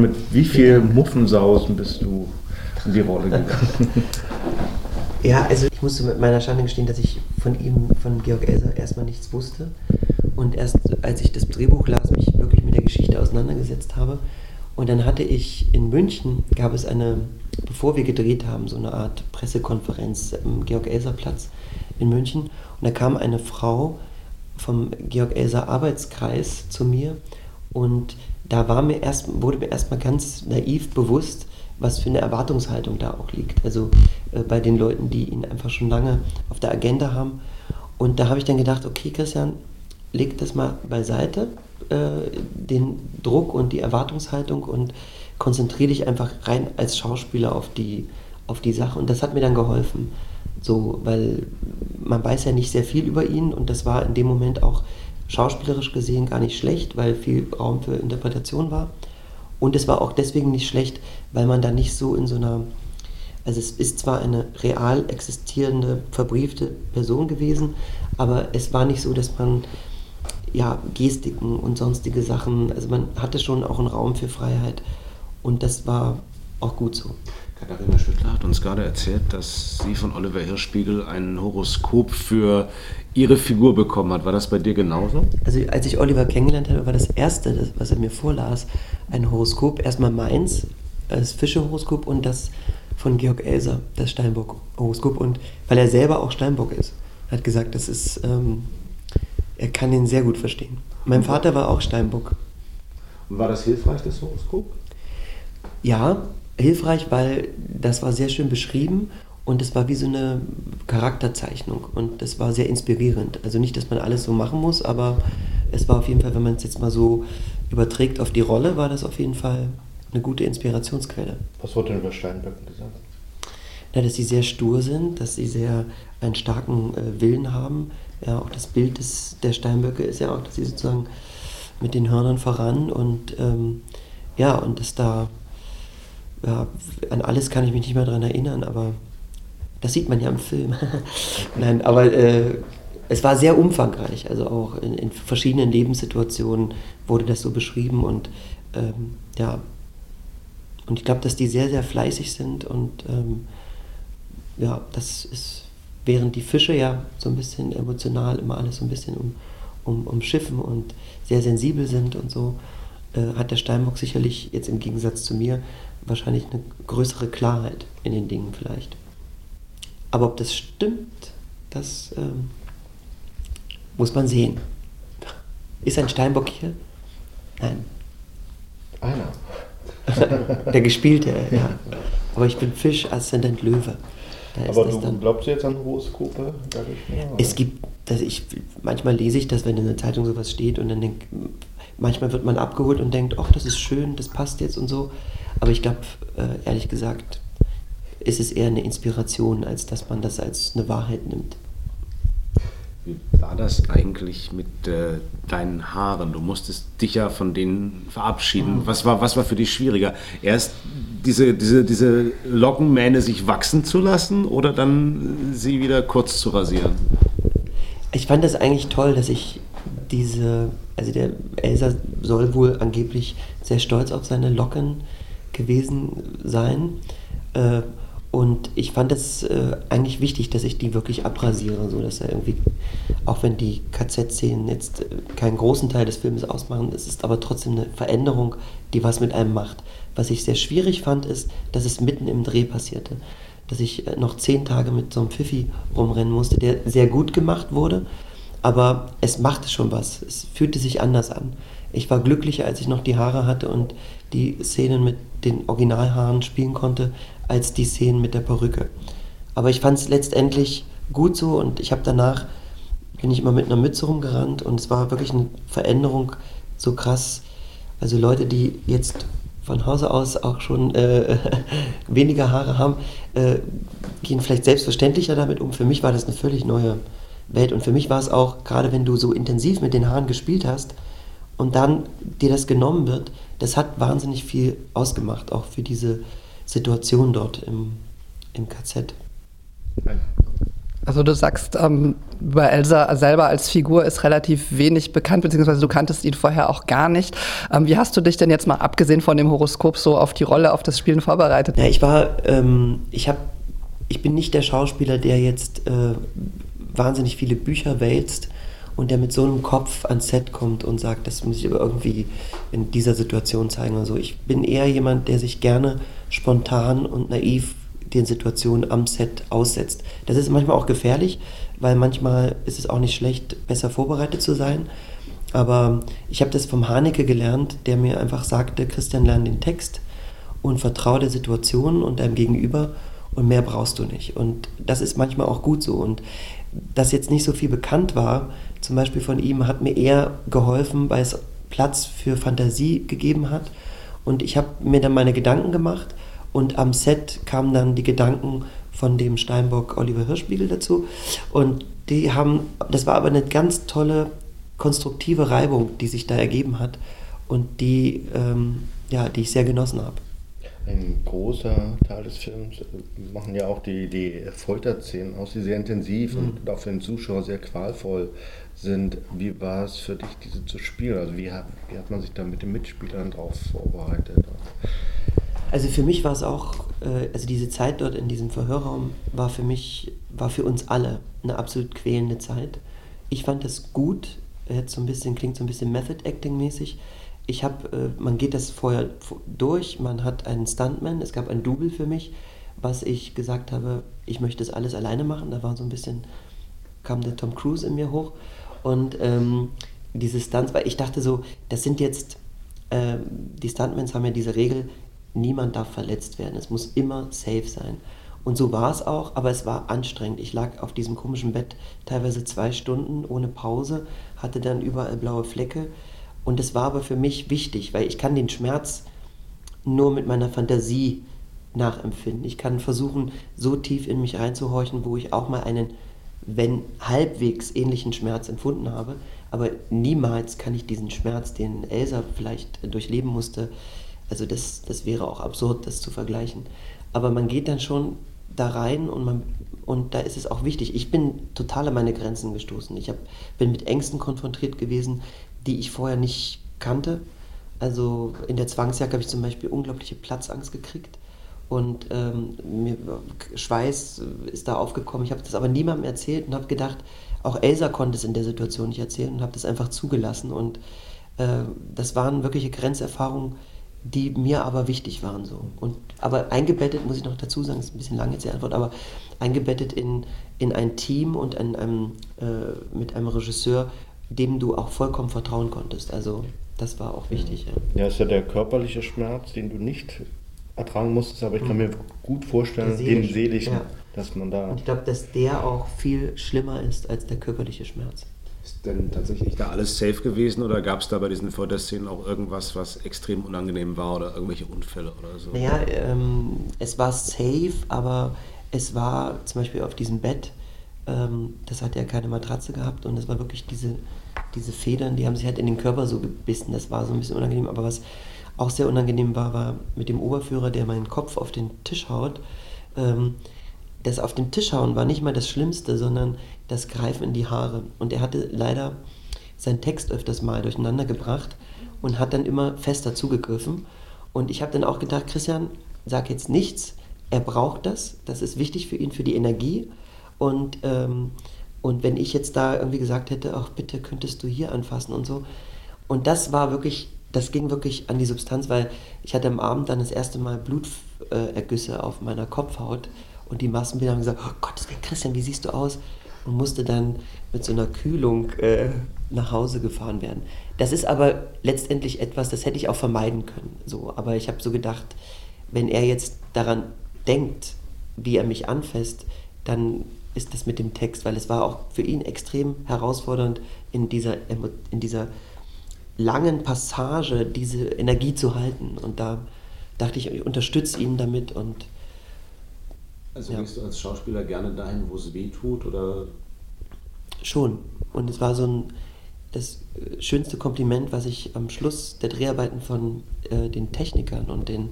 Mit wie viel Muffensausen bist du in die Rolle gegangen? Ja, also ich musste mit meiner Schande gestehen, dass ich von ihm, von Georg Elser, erstmal nichts wusste. Und erst als ich das Drehbuch las, mich wirklich mit der Geschichte auseinandergesetzt habe. Und dann hatte ich in München, gab es eine, bevor wir gedreht haben, so eine Art Pressekonferenz am Georg-Elser-Platz in München. Und da kam eine Frau vom Georg-Elser Arbeitskreis zu mir und da war mir erst, wurde mir erstmal ganz naiv bewusst, was für eine Erwartungshaltung da auch liegt. Also äh, bei den Leuten, die ihn einfach schon lange auf der Agenda haben. Und da habe ich dann gedacht, okay, Christian, leg das mal beiseite, äh, den Druck und die Erwartungshaltung und konzentriere dich einfach rein als Schauspieler auf die, auf die Sache. Und das hat mir dann geholfen. So, weil man weiß ja nicht sehr viel über ihn und das war in dem Moment auch schauspielerisch gesehen gar nicht schlecht, weil viel Raum für Interpretation war. Und es war auch deswegen nicht schlecht, weil man da nicht so in so einer, also es ist zwar eine real existierende, verbriefte Person gewesen, aber es war nicht so, dass man ja, Gestiken und sonstige Sachen, also man hatte schon auch einen Raum für Freiheit und das war auch gut so. Katharina Schüttler hat uns gerade erzählt, dass sie von Oliver Hirschspiegel ein Horoskop für ihre Figur bekommen hat. War das bei dir genauso? Also als ich Oliver kennengelernt habe, war das erste, was er mir vorlas, ein Horoskop. Erstmal meins, das Fische-Horoskop und das von Georg Elser, das Steinbock-Horoskop. Und weil er selber auch Steinbock ist, hat gesagt, das ist, ähm, er kann ihn sehr gut verstehen. Mein Vater war auch Steinbock. Und war das hilfreich, das Horoskop? Ja, hilfreich, weil das war sehr schön beschrieben und es war wie so eine Charakterzeichnung und das war sehr inspirierend. Also nicht, dass man alles so machen muss, aber es war auf jeden Fall, wenn man es jetzt mal so überträgt auf die Rolle, war das auf jeden Fall eine gute Inspirationsquelle. Was wurde denn über Steinböcken gesagt? Ja, dass sie sehr stur sind, dass sie sehr einen starken äh, Willen haben. Ja, auch das Bild des, der Steinböcke ist ja auch, dass sie sozusagen mit den Hörnern voran und ähm, ja, und dass da ja, an alles kann ich mich nicht mehr daran erinnern, aber das sieht man ja im Film. Nein, aber äh, es war sehr umfangreich, also auch in, in, verschiedenen Lebenssituationen wurde das so beschrieben und ähm, ja, und ich glaube, dass die sehr, sehr fleißig sind und ähm, ja, das ist, während die Fische ja so ein bisschen emotional immer alles so ein bisschen um, um, umschiffen und sehr sensibel sind und so, äh, hat der Steinbock sicherlich jetzt im Gegensatz zu mir wahrscheinlich eine größere Klarheit in den Dingen vielleicht. Aber ob das stimmt, das ähm, muss man sehen. Ist ein Steinbock hier? Nein. Einer. Der gespielte, ja. Aber ich bin Fisch, Aszendent Löwe. Da Aber du dann, glaubst du jetzt an Horoskope? Es gibt, dass ich, manchmal lese ich das, wenn in der Zeitung sowas steht und dann denke, manchmal wird man abgeholt und denkt, ach, das ist schön, das passt jetzt und so. Aber ich glaube, äh, ehrlich gesagt, ist es eher eine Inspiration, als dass man das als eine Wahrheit nimmt. Wie war das eigentlich mit äh, deinen Haaren? Du musstest dich ja von denen verabschieden. Mhm. Was war, was war für dich schwieriger? Erst diese, diese, diese Lockenmähne sich wachsen zu lassen oder dann sie wieder kurz zu rasieren? Ich fand das eigentlich toll, dass ich diese, also der Elsa soll wohl angeblich sehr stolz auf seine Locken gewesen sein. Äh, und ich fand es äh, eigentlich wichtig, dass ich die wirklich abrasiere, so dass er irgendwie, auch wenn die KZ-Szenen jetzt äh, keinen großen Teil des Films ausmachen, es ist aber trotzdem eine Veränderung, die was mit einem macht. Was ich sehr schwierig fand, ist, dass es mitten im Dreh passierte. Dass ich äh, noch zehn Tage mit so einem Pfiffi rumrennen musste, der sehr gut gemacht wurde, aber es machte schon was. Es fühlte sich anders an. Ich war glücklicher, als ich noch die Haare hatte und die Szenen mit den Originalhaaren spielen konnte, als die Szenen mit der Perücke. Aber ich fand es letztendlich gut so und ich habe danach, bin ich immer mit einer Mütze rumgerannt und es war wirklich eine Veränderung so krass. Also Leute, die jetzt von Hause aus auch schon äh, weniger Haare haben, äh, gehen vielleicht selbstverständlicher damit um. Für mich war das eine völlig neue Welt und für mich war es auch, gerade wenn du so intensiv mit den Haaren gespielt hast und dann dir das genommen wird, das hat wahnsinnig viel ausgemacht, auch für diese Situation dort im, im KZ. Also du sagst, ähm, über Elsa selber als Figur ist relativ wenig bekannt, beziehungsweise du kanntest ihn vorher auch gar nicht. Ähm, wie hast du dich denn jetzt mal abgesehen von dem Horoskop so auf die Rolle, auf das Spielen vorbereitet? Ja, ich war, ähm, ich habe, ich bin nicht der Schauspieler, der jetzt äh, wahnsinnig viele Bücher wälzt und der mit so einem Kopf ans Set kommt und sagt, das muss ich aber irgendwie in dieser Situation zeigen oder so. Ich bin eher jemand, der sich gerne spontan und naiv den Situationen am Set aussetzt. Das ist manchmal auch gefährlich, weil manchmal ist es auch nicht schlecht, besser vorbereitet zu sein. Aber ich habe das vom Haneke gelernt, der mir einfach sagte, Christian, lern den Text und vertraue der Situation und deinem Gegenüber und mehr brauchst du nicht. Und das ist manchmal auch gut so. Und dass jetzt nicht so viel bekannt war, zum Beispiel von ihm, hat mir eher geholfen, weil es Platz für Fantasie gegeben hat. Und ich habe mir dann meine Gedanken gemacht und am Set kamen dann die Gedanken von dem Steinbock Oliver Hirschbiegel dazu. Und die haben, das war aber eine ganz tolle, konstruktive Reibung, die sich da ergeben hat und die, ähm, ja, die ich sehr genossen habe. Ein großer Teil des Films äh, machen ja auch die, die Folterszenen aus, die sehr intensiv mhm. und auch für den Zuschauer sehr qualvoll sind. Wie war es für dich, diese zu spielen? Also wie hat, wie hat man sich da mit den Mitspielern drauf vorbereitet? Also für mich war es auch, äh, also diese Zeit dort in diesem Verhörraum war für mich, war für uns alle eine absolut quälende Zeit. Ich fand das gut, jetzt so ein bisschen, klingt so ein bisschen Method Acting mäßig. Ich habe, äh, man geht das vorher durch, man hat einen Stuntman, es gab ein Double für mich, was ich gesagt habe, ich möchte das alles alleine machen. Da war so ein bisschen, kam der Tom Cruise in mir hoch und ähm, diese Stunts, weil ich dachte so, das sind jetzt, äh, die Stuntmans haben ja diese Regel, niemand darf verletzt werden. Es muss immer safe sein. Und so war es auch, aber es war anstrengend. Ich lag auf diesem komischen Bett teilweise zwei Stunden ohne Pause, hatte dann überall blaue Flecke. Und es war aber für mich wichtig, weil ich kann den Schmerz nur mit meiner Fantasie nachempfinden. Ich kann versuchen, so tief in mich reinzuhorchen, wo ich auch mal einen, wenn halbwegs ähnlichen Schmerz empfunden habe. Aber niemals kann ich diesen Schmerz, den Elsa vielleicht durchleben musste, also das, das wäre auch absurd, das zu vergleichen. Aber man geht dann schon da rein und, man, und da ist es auch wichtig. Ich bin total an meine Grenzen gestoßen. Ich hab, bin mit Ängsten konfrontiert gewesen, die ich vorher nicht kannte. Also in der Zwangsjacke habe ich zum Beispiel unglaubliche Platzangst gekriegt und ähm, mir, Schweiß ist da aufgekommen. Ich habe das aber niemandem erzählt und habe gedacht, auch Elsa konnte es in der Situation nicht erzählen und habe das einfach zugelassen. Und äh, das waren wirkliche Grenzerfahrungen, die mir aber wichtig waren. So. Und, aber eingebettet, muss ich noch dazu sagen, ist ein bisschen lang jetzt die Antwort, aber eingebettet in, in ein Team und in einem, äh, mit einem Regisseur, dem du auch vollkommen vertrauen konntest. Also das war auch wichtig. Ja, ja ist ja der körperliche Schmerz, den du nicht ertragen musstest, aber ich kann mir gut vorstellen, den seelischen, ja. dass man da... Und ich glaube, dass der auch viel schlimmer ist als der körperliche Schmerz. Ist denn tatsächlich da alles safe gewesen oder gab es da bei diesen Folterszenen auch irgendwas, was extrem unangenehm war oder irgendwelche Unfälle oder so? Naja, ähm, es war safe, aber es war zum Beispiel auf diesem Bett, ähm, das hat ja keine Matratze gehabt und es war wirklich diese, diese Federn, die haben sich halt in den Körper so gebissen. Das war so ein bisschen unangenehm, aber was auch sehr unangenehm war, war mit dem Oberführer, der meinen Kopf auf den Tisch haut. Ähm, das auf den Tisch hauen war nicht mal das Schlimmste, sondern das Greifen in die Haare. Und er hatte leider seinen Text öfters mal durcheinander gebracht und hat dann immer fester zugegriffen. Und ich habe dann auch gedacht, Christian, sag jetzt nichts, er braucht das, das ist wichtig für ihn, für die Energie. Und, ähm, und wenn ich jetzt da irgendwie gesagt hätte, ach bitte könntest du hier anfassen und so. Und das war wirklich, das ging wirklich an die Substanz, weil ich hatte am Abend dann das erste Mal Blutergüsse auf meiner Kopfhaut und die Massenbilder haben gesagt, oh Gott, Christian, wie siehst du aus? Und musste dann mit so einer Kühlung äh, nach Hause gefahren werden. Das ist aber letztendlich etwas, das hätte ich auch vermeiden können. So. Aber ich habe so gedacht, wenn er jetzt daran denkt, wie er mich anfasst, dann ist das mit dem Text, weil es war auch für ihn extrem herausfordernd, in dieser, in dieser langen Passage diese Energie zu halten. Und da dachte ich, ich unterstütze ihn damit und also ja. gehst du als Schauspieler gerne dahin, wo es weh tut oder? Schon. Und es war so ein das schönste Kompliment, was ich am Schluss der Dreharbeiten von äh, den Technikern und den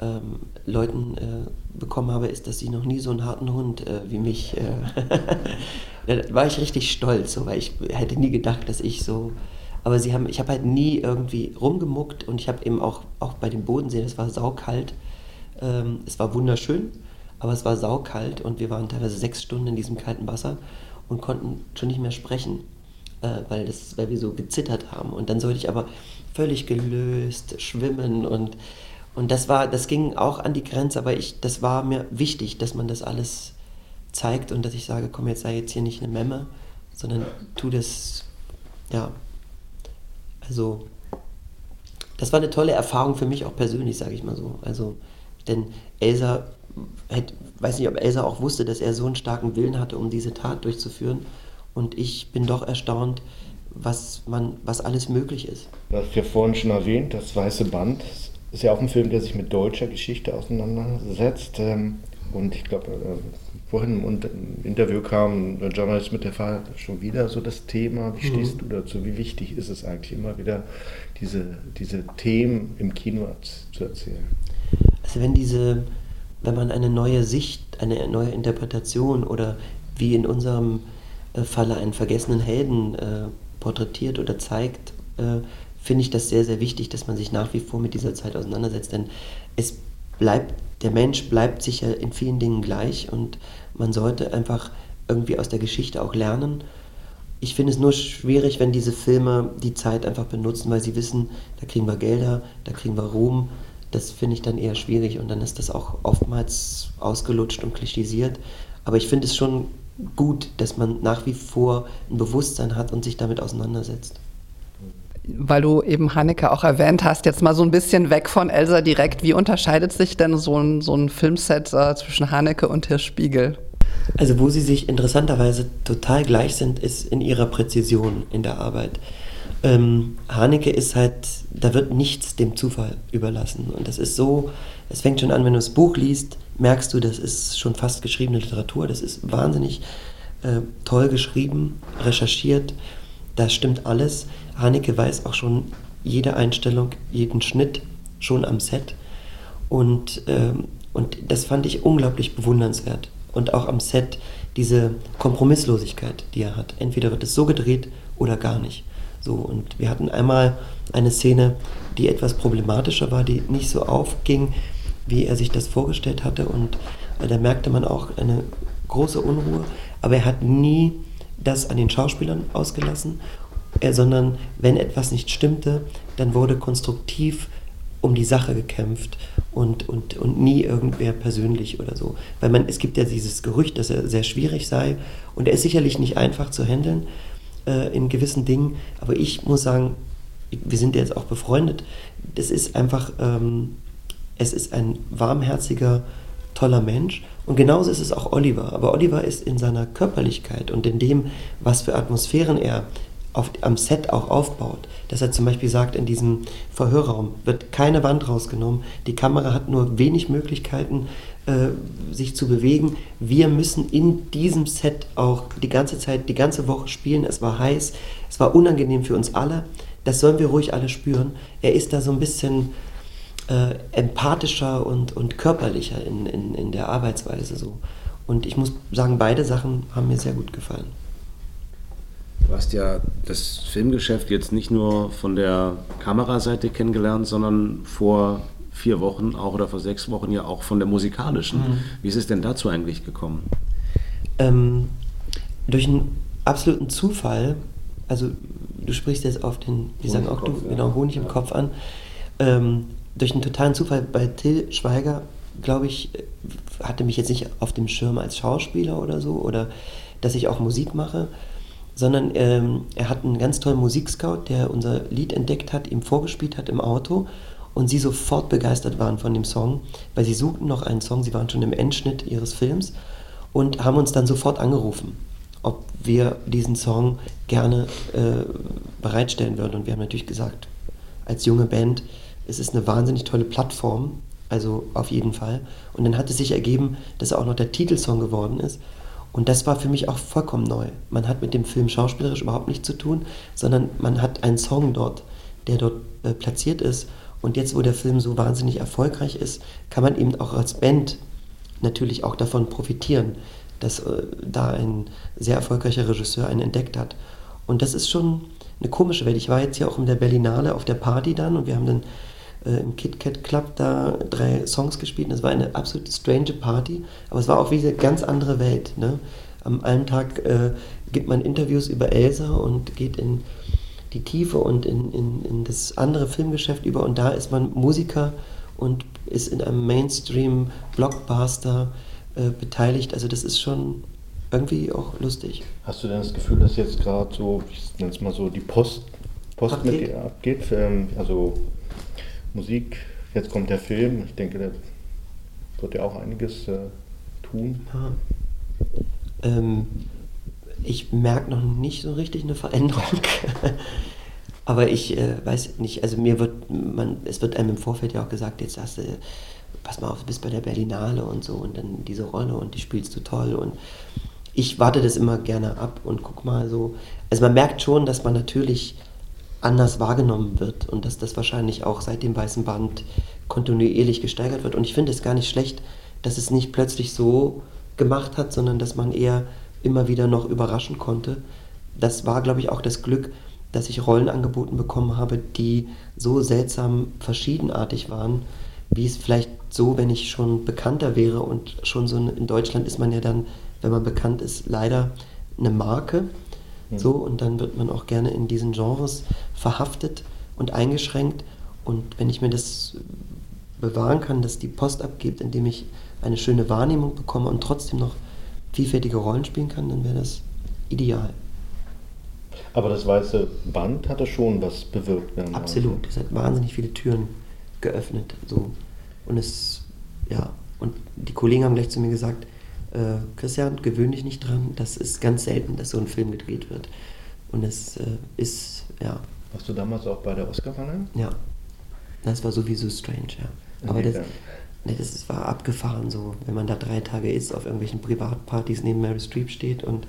ähm, Leuten äh, bekommen habe, ist, dass sie noch nie so einen harten Hund äh, wie mich. Äh, da war ich richtig stolz, so, weil ich hätte nie gedacht, dass ich so. Aber sie haben, ich habe halt nie irgendwie rumgemuckt und ich habe eben auch, auch bei dem Bodensee, es war saukalt. Ähm, es war wunderschön, aber es war saukalt und wir waren teilweise sechs Stunden in diesem kalten Wasser und konnten schon nicht mehr sprechen, äh, weil, das, weil wir so gezittert haben. Und dann sollte ich aber völlig gelöst schwimmen und und das war, das ging auch an die Grenze, aber ich, das war mir wichtig, dass man das alles zeigt und dass ich sage, komm, jetzt sei jetzt hier nicht eine Memme, sondern tu das, ja. Also, das war eine tolle Erfahrung für mich auch persönlich, sage ich mal so. Also, denn Elsa, hätte, weiß nicht, ob Elsa auch wusste, dass er so einen starken Willen hatte, um diese Tat durchzuführen. Und ich bin doch erstaunt, was, man, was alles möglich ist. Du hast ja vorhin schon erwähnt, das Weiße Band ist ja auch ein Film, der sich mit deutscher Geschichte auseinandersetzt. Ähm, und ich glaube, äh, vorhin im Interview kam der Journalist mit der Fall schon wieder so das Thema. Wie mhm. stehst du dazu? Wie wichtig ist es eigentlich immer wieder, diese, diese Themen im Kino zu erzählen? Also wenn diese, wenn man eine neue Sicht, eine neue Interpretation oder wie in unserem äh, Falle einen vergessenen Helden äh, porträtiert oder zeigt, äh, finde ich das sehr, sehr wichtig, dass man sich nach wie vor mit dieser Zeit auseinandersetzt. Denn es bleibt, der Mensch bleibt sicher in vielen Dingen gleich und man sollte einfach irgendwie aus der Geschichte auch lernen. Ich finde es nur schwierig, wenn diese Filme die Zeit einfach benutzen, weil sie wissen, da kriegen wir Gelder, da kriegen wir Ruhm. Das finde ich dann eher schwierig und dann ist das auch oftmals ausgelutscht und klischisiert. Aber ich finde es schon gut, dass man nach wie vor ein Bewusstsein hat und sich damit auseinandersetzt weil du eben Hanneke auch erwähnt hast, jetzt mal so ein bisschen weg von Elsa direkt. Wie unterscheidet sich denn so ein, so ein Filmset äh, zwischen Hanneke und Hirsch Spiegel? Also wo sie sich interessanterweise total gleich sind, ist in ihrer Präzision in der Arbeit. Ähm, Haneke ist halt, da wird nichts dem Zufall überlassen. Und das ist so, es fängt schon an, wenn du das Buch liest, merkst du, das ist schon fast geschriebene Literatur. Das ist wahnsinnig äh, toll geschrieben, recherchiert. Das stimmt alles. Haneke weiß auch schon jede Einstellung, jeden Schnitt schon am Set. Und, ähm, und das fand ich unglaublich bewundernswert. Und auch am Set diese Kompromisslosigkeit, die er hat. Entweder wird es so gedreht oder gar nicht. So, und wir hatten einmal eine Szene, die etwas problematischer war, die nicht so aufging, wie er sich das vorgestellt hatte. Und äh, da merkte man auch eine große Unruhe. Aber er hat nie das an den Schauspielern ausgelassen äh, sondern wenn etwas nicht stimmte, dann wurde konstruktiv um die Sache gekämpft und, und, und nie irgendwer persönlich oder so. Weil man, es gibt ja dieses Gerücht, dass er sehr schwierig sei und er ist sicherlich nicht einfach zu handeln äh, in gewissen Dingen, aber ich muss sagen, wir sind jetzt auch befreundet, das ist einfach, ähm, es ist ein warmherziger, toller Mensch und genauso ist es auch Oliver. Aber Oliver ist in seiner Körperlichkeit und in dem, was für Atmosphären er auf, am Set auch aufbaut. Dass er zum Beispiel sagt, in diesem Verhörraum wird keine Wand rausgenommen, die Kamera hat nur wenig Möglichkeiten, äh, sich zu bewegen. Wir müssen in diesem Set auch die ganze Zeit, die ganze Woche spielen. Es war heiß, es war unangenehm für uns alle. Das sollen wir ruhig alle spüren. Er ist da so ein bisschen äh, empathischer und, und körperlicher in, in, in der Arbeitsweise so. Und ich muss sagen, beide Sachen haben mir sehr gut gefallen. Du hast ja das Filmgeschäft jetzt nicht nur von der Kameraseite kennengelernt, sondern vor vier Wochen auch oder vor sechs Wochen ja auch von der musikalischen. Mhm. Wie ist es denn dazu eigentlich gekommen? Ähm, durch einen absoluten Zufall, also du sprichst jetzt auf den, wie sagen auch du, ja. genau, Honig im ja. Kopf an, ähm, durch einen totalen Zufall bei Till Schweiger, glaube ich, hatte mich jetzt nicht auf dem Schirm als Schauspieler oder so oder dass ich auch Musik mache, sondern ähm, er hat einen ganz tollen Musikscout, der unser Lied entdeckt hat, ihm vorgespielt hat im Auto und sie sofort begeistert waren von dem Song, weil sie suchten noch einen Song, sie waren schon im Endschnitt ihres Films und haben uns dann sofort angerufen, ob wir diesen Song gerne äh, bereitstellen würden. Und wir haben natürlich gesagt, als junge Band, es ist eine wahnsinnig tolle Plattform, also auf jeden Fall. Und dann hat es sich ergeben, dass er auch noch der Titelsong geworden ist. Und das war für mich auch vollkommen neu. Man hat mit dem Film schauspielerisch überhaupt nichts zu tun, sondern man hat einen Song dort, der dort äh, platziert ist. Und jetzt, wo der Film so wahnsinnig erfolgreich ist, kann man eben auch als Band natürlich auch davon profitieren, dass äh, da ein sehr erfolgreicher Regisseur einen entdeckt hat. Und das ist schon eine komische Welt. Ich war jetzt ja auch in der Berlinale auf der Party dann und wir haben dann äh, im KitKat Club da drei Songs gespielt. Und das war eine absolut strange Party, aber es war auch wie eine ganz andere Welt. Ne? Am einen Tag äh, gibt man Interviews über Elsa und geht in die Tiefe und in, in, in das andere Filmgeschäft über und da ist man Musiker und ist in einem Mainstream-Blockbuster äh, beteiligt. Also das ist schon irgendwie auch lustig. Hast du denn das Gefühl, dass jetzt gerade so, ich nenne es mal so, die Post, Post abgeht. mit dir abgeht? Also Musik, jetzt kommt der Film, ich denke, der wird ja auch einiges äh, tun. Ja. Ähm, ich merke noch nicht so richtig eine Veränderung. Aber ich äh, weiß nicht, also mir wird, man, es wird einem im Vorfeld ja auch gesagt, jetzt hast du, pass mal auf, du bist bei der Berlinale und so und dann diese Rolle und die spielst du toll und ich warte das immer gerne ab und guck mal so. Also man merkt schon, dass man natürlich anders wahrgenommen wird und dass das wahrscheinlich auch seit dem Weißen Band kontinuierlich gesteigert wird. Und ich finde es gar nicht schlecht, dass es nicht plötzlich so gemacht hat, sondern dass man eher immer wieder noch überraschen konnte. Das war, glaube ich, auch das Glück, dass ich Rollen angeboten bekommen habe, die so seltsam verschiedenartig waren, wie es vielleicht so, wenn ich schon bekannter wäre und schon so in Deutschland ist man ja dann, wenn man bekannt ist, leider eine Marke. Mhm. So, und dann wird man auch gerne in diesen Genres verhaftet und eingeschränkt. Und wenn ich mir das bewahren kann, dass die Post abgibt, indem ich eine schöne Wahrnehmung bekomme und trotzdem noch vielfältige Rollen spielen kann, dann wäre das ideal. Aber das weiße Band hat das schon was bewirkt. Absolut, es hat wahnsinnig viele Türen geöffnet. So. Und es, ja, und die Kollegen haben gleich zu mir gesagt, äh, Christian, gewöhn dich nicht dran, das ist ganz selten, dass so ein Film gedreht wird. Und es äh, ist, ja. Warst du damals auch bei der Oscar-Verleihung? Ja. Das war sowieso strange, ja. Aber das, Nee, das war abgefahren so, wenn man da drei Tage ist, auf irgendwelchen Privatpartys neben Mary Streep steht und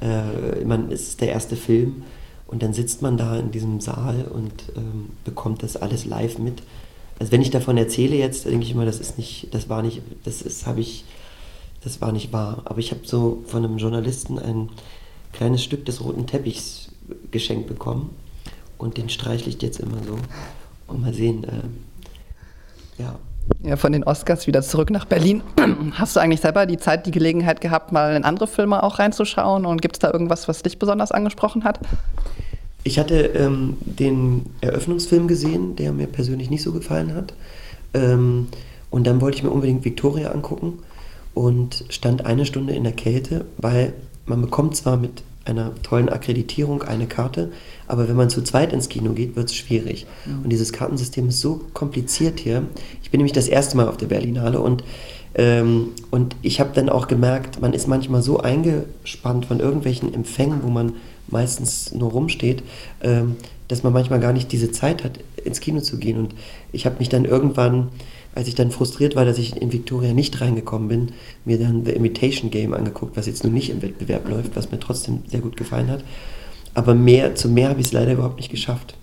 äh, man ist der erste Film und dann sitzt man da in diesem Saal und ähm, bekommt das alles live mit. Also wenn ich davon erzähle jetzt, denke ich immer, das ist nicht, das war nicht, das ist, habe ich, das war nicht wahr. Aber ich habe so von einem Journalisten ein kleines Stück des roten Teppichs geschenkt bekommen und den streichle ich jetzt immer so und mal sehen, äh, ja, ja, von den Oscars wieder zurück nach Berlin. Hast du eigentlich selber die Zeit, die Gelegenheit gehabt, mal in andere Filme auch reinzuschauen? Und gibt es da irgendwas, was dich besonders angesprochen hat? Ich hatte ähm, den Eröffnungsfilm gesehen, der mir persönlich nicht so gefallen hat. Ähm, und dann wollte ich mir unbedingt Victoria angucken und stand eine Stunde in der Kälte, weil man bekommt zwar mit einer tollen Akkreditierung eine Karte, aber wenn man zu zweit ins Kino geht, wird es schwierig. Mhm. Und dieses Kartensystem ist so kompliziert hier. Ich bin nämlich das erste Mal auf der Berlinale und, ähm, und ich habe dann auch gemerkt, man ist manchmal so eingespannt von irgendwelchen Empfängen, wo man meistens nur rumsteht, ähm, dass man manchmal gar nicht diese Zeit hat, ins Kino zu gehen. Und ich habe mich dann irgendwann als ich dann frustriert war, dass ich in Victoria nicht reingekommen bin, mir dann The Imitation Game angeguckt, was jetzt nun nicht im Wettbewerb läuft, was mir trotzdem sehr gut gefallen hat. Aber mehr, zu mehr habe ich es leider überhaupt nicht geschafft.